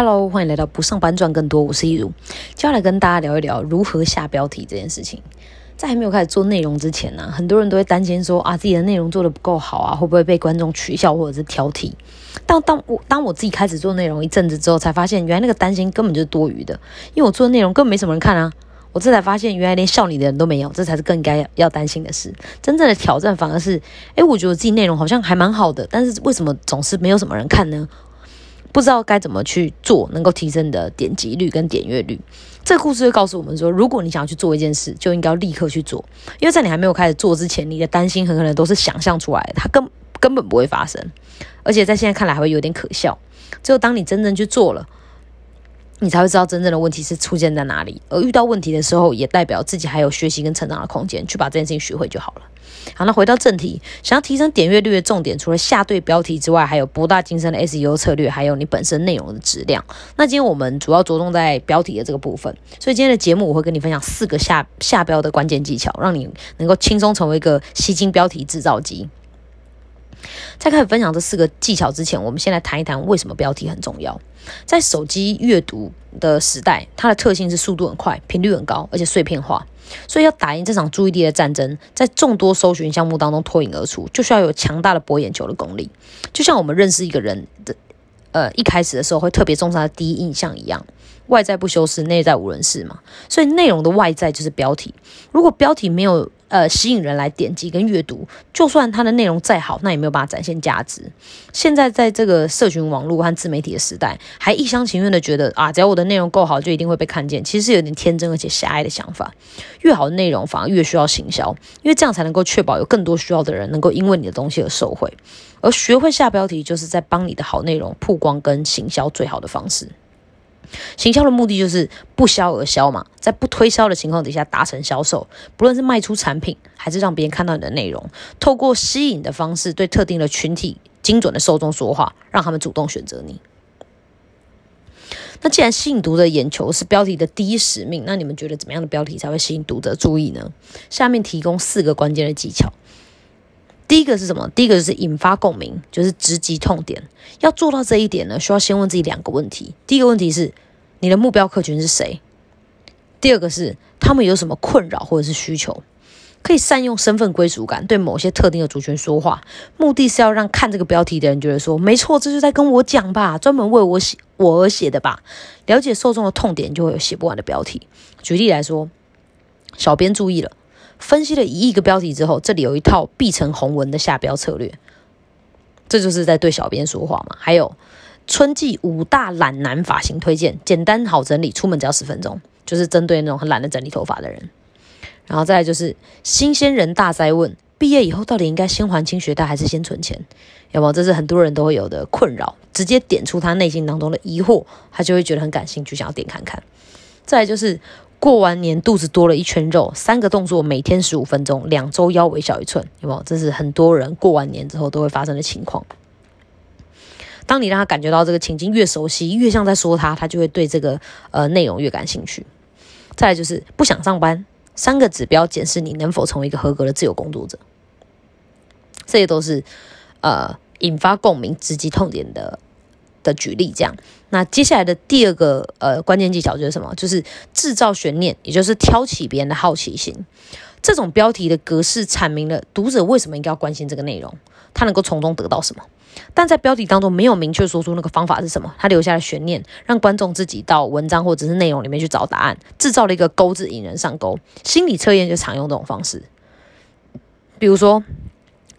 Hello，欢迎来到不上班赚更多，我是一如，接下来跟大家聊一聊如何下标题这件事情。在还没有开始做内容之前呢，很多人都会担心说啊，自己的内容做的不够好啊，会不会被观众取笑或者是挑剔？但当我当我自己开始做内容一阵子之后，才发现原来那个担心根本就是多余的，因为我做的内容根本没什么人看啊。我这才发现，原来连笑你的人都没有，这才是更该要担心的事。真正的挑战反而是，诶，我觉得自己内容好像还蛮好的，但是为什么总是没有什么人看呢？不知道该怎么去做，能够提升你的点击率跟点阅率。这个故事就告诉我们说，如果你想要去做一件事，就应该要立刻去做，因为在你还没有开始做之前，你的担心很可能都是想象出来的，它根根本不会发生，而且在现在看来还会有点可笑。只有当你真正去做了。你才会知道真正的问题是出现在哪里，而遇到问题的时候，也代表自己还有学习跟成长的空间，去把这件事情学会就好了。好，那回到正题，想要提升点阅率的重点，除了下对标题之外，还有博大精深的 SEO 策略，还有你本身内容的质量。那今天我们主要着重在标题的这个部分，所以今天的节目我会跟你分享四个下下标的关键技巧，让你能够轻松成为一个吸睛标题制造机。在开始分享这四个技巧之前，我们先来谈一谈为什么标题很重要。在手机阅读的时代，它的特性是速度很快、频率很高，而且碎片化。所以要打赢这场注意力的战争，在众多搜寻项目当中脱颖而出，就需要有强大的博眼球的功力。就像我们认识一个人的，呃，一开始的时候会特别重视他的第一印象一样。外在不修饰，内在无人事嘛。所以内容的外在就是标题。如果标题没有呃，吸引人来点击跟阅读，就算它的内容再好，那也没有办法展现价值。现在在这个社群网络和自媒体的时代，还一厢情愿的觉得啊，只要我的内容够好，就一定会被看见，其实是有点天真而且狭隘的想法。越好的内容反而越需要行销，因为这样才能够确保有更多需要的人能够因为你的东西而受惠。而学会下标题，就是在帮你的好内容曝光跟行销最好的方式。行销的目的就是不销而销嘛，在不推销的情况底下达成销售，不论是卖出产品，还是让别人看到你的内容，透过吸引的方式对特定的群体精准的受众说话，让他们主动选择你。那既然吸引读者眼球是标题的第一使命，那你们觉得怎么样的标题才会吸引读者注意呢？下面提供四个关键的技巧。第一个是什么？第一个就是引发共鸣，就是直击痛点。要做到这一点呢，需要先问自己两个问题。第一个问题是，你的目标客群是谁？第二个是，他们有什么困扰或者是需求？可以善用身份归属感，对某些特定的族群说话，目的是要让看这个标题的人觉得说，没错，这就在跟我讲吧，专门为我写我而写的吧。了解受众的痛点，就会有写不完的标题。举例来说，小编注意了。分析了一亿个标题之后，这里有一套必成红文的下标策略，这就是在对小编说话嘛。还有春季五大懒男发型推荐，简单好整理，出门只要十分钟，就是针对那种很懒得整理头发的人。然后再来就是新鲜人大灾问：毕业以后到底应该先还清学贷还是先存钱？有没有？这是很多人都会有的困扰。直接点出他内心当中的疑惑，他就会觉得很感兴趣，想要点看看。再来就是。过完年肚子多了一圈肉，三个动作每天十五分钟，两周腰围小一寸，有没有？这是很多人过完年之后都会发生的情况。当你让他感觉到这个情境越熟悉，越像在说他，他就会对这个呃内容越感兴趣。再来就是不想上班，三个指标检视你能否成为一个合格的自由工作者。这些都是呃引发共鸣、直击痛点的。的举例，这样，那接下来的第二个呃关键技巧就是什么？就是制造悬念，也就是挑起别人的好奇心。这种标题的格式阐明了读者为什么应该要关心这个内容，他能够从中得到什么。但在标题当中没有明确说出那个方法是什么，他留下了悬念，让观众自己到文章或者是内容里面去找答案，制造了一个钩子引人上钩。心理测验就常用这种方式，比如说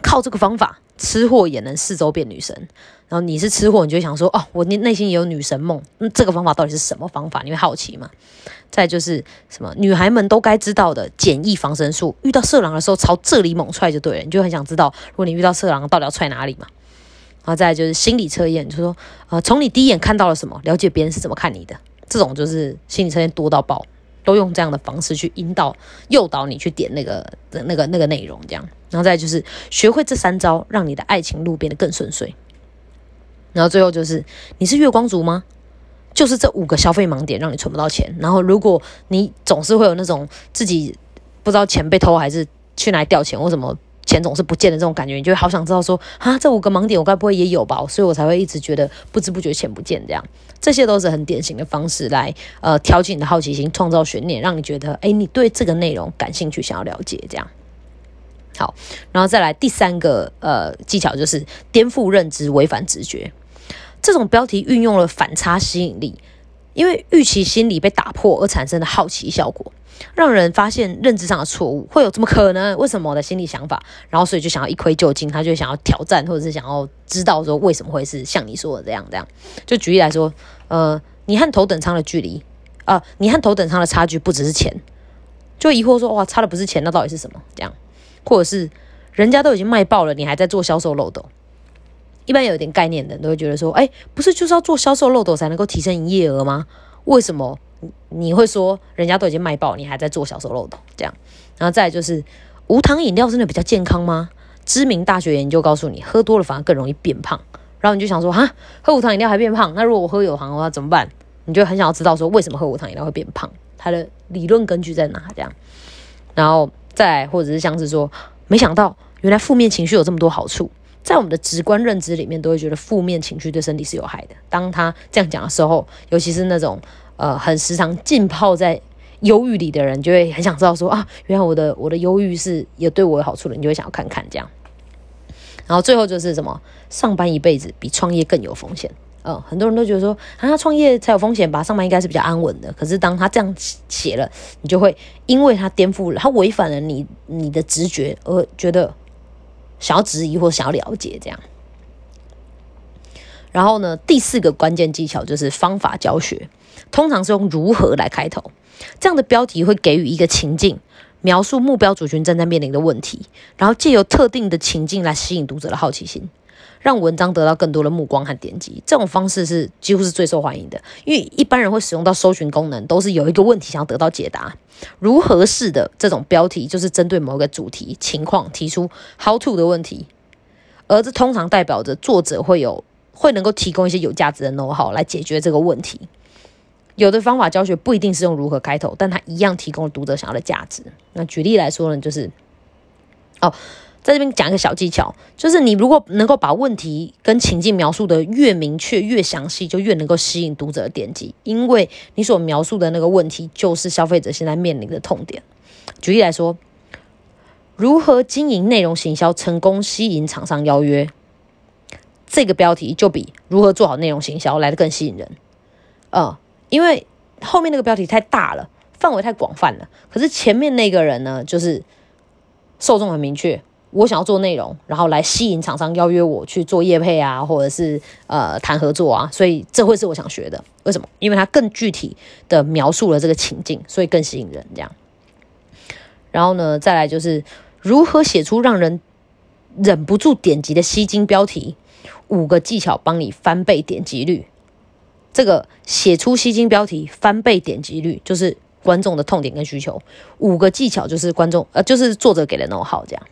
靠这个方法。吃货也能四周变女神，然后你是吃货，你就想说哦，我内内心也有女神梦。那这个方法到底是什么方法？你会好奇吗？再就是什么女孩们都该知道的简易防身术，遇到色狼的时候朝这里猛踹就对了。你就很想知道，如果你遇到色狼，到底要踹哪里嘛？然后再就是心理测验，就说呃，从你第一眼看到了什么，了解别人是怎么看你的，这种就是心理测验多到爆。都用这样的方式去引导、诱导你去点那个那个那个内容，这样，然后再就是学会这三招，让你的爱情路变得更顺遂。然后最后就是，你是月光族吗？就是这五个消费盲点让你存不到钱。然后如果你总是会有那种自己不知道钱被偷还是去哪里掉钱，或什么钱总是不见的这种感觉，你就会好想知道说啊，这五个盲点我该不会也有吧？所以我才会一直觉得不知不觉钱不见这样。这些都是很典型的方式来呃挑起你的好奇心，创造悬念，让你觉得哎，你对这个内容感兴趣，想要了解这样。好，然后再来第三个呃技巧就是颠覆认知，违反直觉。这种标题运用了反差吸引力，因为预期心理被打破而产生的好奇效果。让人发现认知上的错误，会有这么可能？为什么我的心理想法？然后所以就想要一窥究竟，他就想要挑战，或者是想要知道说为什么会是像你说的这样这样。就举例来说，呃，你和头等舱的距离，啊，你和头等舱的差距不只是钱，就疑惑说哇，差的不是钱，那到底是什么？这样，或者是人家都已经卖爆了，你还在做销售漏斗。一般有点概念的都会觉得说，哎，不是就是要做销售漏斗才能够提升营业额吗？为什么？你会说人家都已经卖爆，你还在做销售漏斗这样，然后再就是无糖饮料真的比较健康吗？知名大学研究告诉你，喝多了反而更容易变胖。然后你就想说，哈，喝无糖饮料还变胖？那如果我喝有糖的话怎么办？你就很想要知道说，为什么喝无糖饮料会变胖？它的理论根据在哪？这样，然后再或者是像是说，没想到原来负面情绪有这么多好处，在我们的直观认知里面，都会觉得负面情绪对身体是有害的。当他这样讲的时候，尤其是那种。呃，很时常浸泡在忧郁里的人，就会很想知道说啊，原来我的我的忧郁是有对我有好处的，你就会想要看看这样。然后最后就是什么，上班一辈子比创业更有风险。嗯，很多人都觉得说啊，创业才有风险吧，上班应该是比较安稳的。可是当他这样写了，你就会因为他颠覆了，他违反了你你的直觉，而觉得想要质疑或想要了解这样。然后呢，第四个关键技巧就是方法教学。通常是用如何来开头，这样的标题会给予一个情境，描述目标族群正在面临的问题，然后借由特定的情境来吸引读者的好奇心，让文章得到更多的目光和点击。这种方式是几乎是最受欢迎的，因为一般人会使用到搜寻功能，都是有一个问题想得到解答。如何式的这种标题就是针对某个主题情况提出 how to 的问题，而这通常代表着作者会有会能够提供一些有价值的 know how 来解决这个问题。有的方法教学不一定是用如何开头，但它一样提供了读者想要的价值。那举例来说呢，就是哦，在这边讲一个小技巧，就是你如果能够把问题跟情境描述的越明确、越详细，就越能够吸引读者的点击，因为你所描述的那个问题就是消费者现在面临的痛点。举例来说，如何经营内容行销成功吸引厂商邀约，这个标题就比如何做好内容行销来的更吸引人。嗯。因为后面那个标题太大了，范围太广泛了。可是前面那个人呢，就是受众很明确，我想要做内容，然后来吸引厂商邀约我去做业配啊，或者是呃谈合作啊。所以这会是我想学的。为什么？因为它更具体的描述了这个情境，所以更吸引人。这样，然后呢，再来就是如何写出让人忍不住点击的吸睛标题，五个技巧帮你翻倍点击率。这个写出吸睛标题翻倍点击率，就是观众的痛点跟需求。五个技巧就是观众呃，就是作者给的 know how 这样。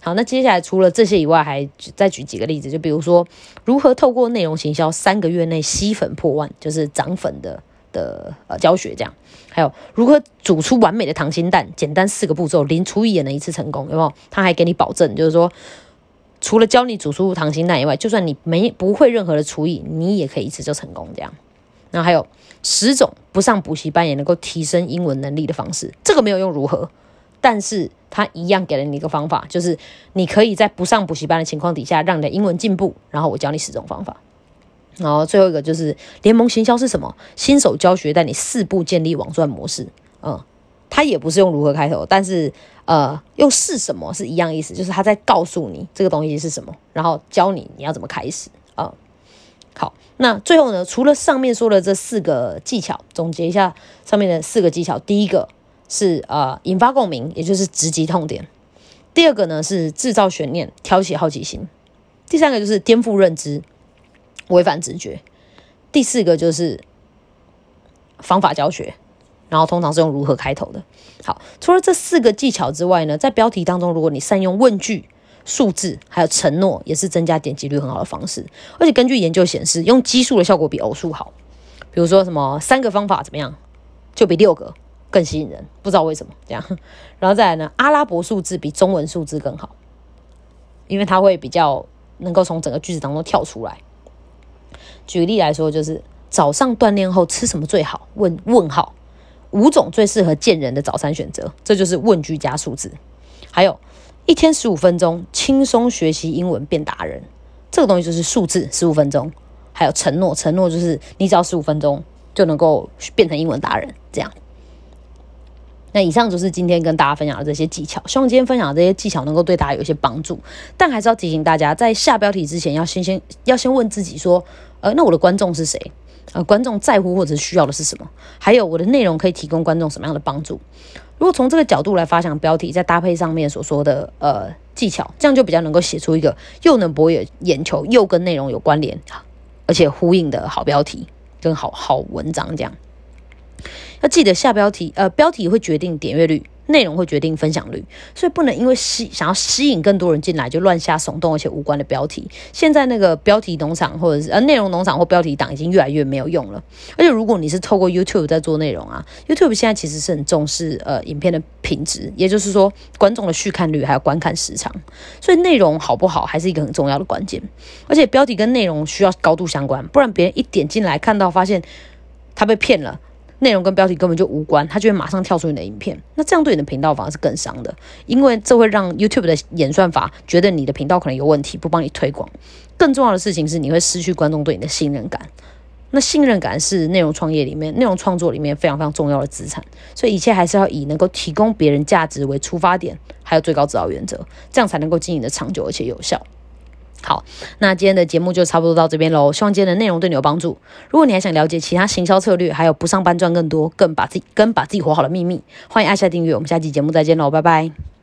好，那接下来除了这些以外，还再举几个例子，就比如说如何透过内容行销三个月内吸粉破万，就是涨粉的的呃教学这样。还有如何煮出完美的溏心蛋，简单四个步骤，零厨艺也能一次成功，有没有？他还给你保证，就是说。除了教你煮出溏心蛋以外，就算你没不会任何的厨艺，你也可以一次就成功这样。然后还有十种不上补习班也能够提升英文能力的方式，这个没有用如何，但是他一样给了你一个方法，就是你可以在不上补习班的情况底下让你的英文进步。然后我教你十种方法。然后最后一个就是联盟行销是什么？新手教学带你四步建立网赚模式。嗯。他也不是用如何开头，但是呃，用是什么是一样意思，就是他在告诉你这个东西是什么，然后教你你要怎么开始啊。好，那最后呢，除了上面说的这四个技巧，总结一下上面的四个技巧。第一个是呃引发共鸣，也就是直击痛点；第二个呢是制造悬念，挑起好奇心；第三个就是颠覆认知，违反直觉；第四个就是方法教学。然后通常是用如何开头的。好，除了这四个技巧之外呢，在标题当中，如果你善用问句、数字还有承诺，也是增加点击率很好的方式。而且根据研究显示，用奇数的效果比偶数好。比如说什么三个方法怎么样，就比六个更吸引人，不知道为什么这样。然后再来呢，阿拉伯数字比中文数字更好。因为它会比较能够从整个句子当中跳出来。举例来说，就是早上锻炼后吃什么最好？问问号，五种最适合见人的早餐选择，这就是问句加数字。还有一天十五分钟，轻松学习英文变达人，这个东西就是数字十五分钟。还有承诺，承诺就是你只要十五分钟就能够变成英文达人，这样。那以上就是今天跟大家分享的这些技巧，希望今天分享的这些技巧能够对大家有一些帮助。但还是要提醒大家，在下标题之前，要先先要先问自己说，呃，那我的观众是谁？呃，观众在乎或者需要的是什么？还有我的内容可以提供观众什么样的帮助？如果从这个角度来发想标题，再搭配上面所说的呃技巧，这样就比较能够写出一个又能博眼眼球，又跟内容有关联，而且呼应的好标题跟好好文章这样。要记得下标题，呃，标题会决定点阅率，内容会决定分享率，所以不能因为吸想要吸引更多人进来就乱下耸动而且无关的标题。现在那个标题农场或者是呃内容农场或标题党已经越来越没有用了。而且如果你是透过 YouTube 在做内容啊，YouTube 现在其实是很重视呃影片的品质，也就是说观众的续看率还有观看时长，所以内容好不好还是一个很重要的关键。而且标题跟内容需要高度相关，不然别人一点进来看到发现他被骗了。内容跟标题根本就无关，他就会马上跳出你的影片。那这样对你的频道反而是更伤的，因为这会让 YouTube 的演算法觉得你的频道可能有问题，不帮你推广。更重要的事情是，你会失去观众对你的信任感。那信任感是内容创业里面、内容创作里面非常非常重要的资产。所以一切还是要以能够提供别人价值为出发点，还有最高指导原则，这样才能够经营的长久而且有效。好，那今天的节目就差不多到这边喽。希望今天的内容对你有帮助。如果你还想了解其他行销策略，还有不上班赚更多，更把自己跟把自己活好的秘密，欢迎按下订阅。我们下期节目再见喽，拜拜。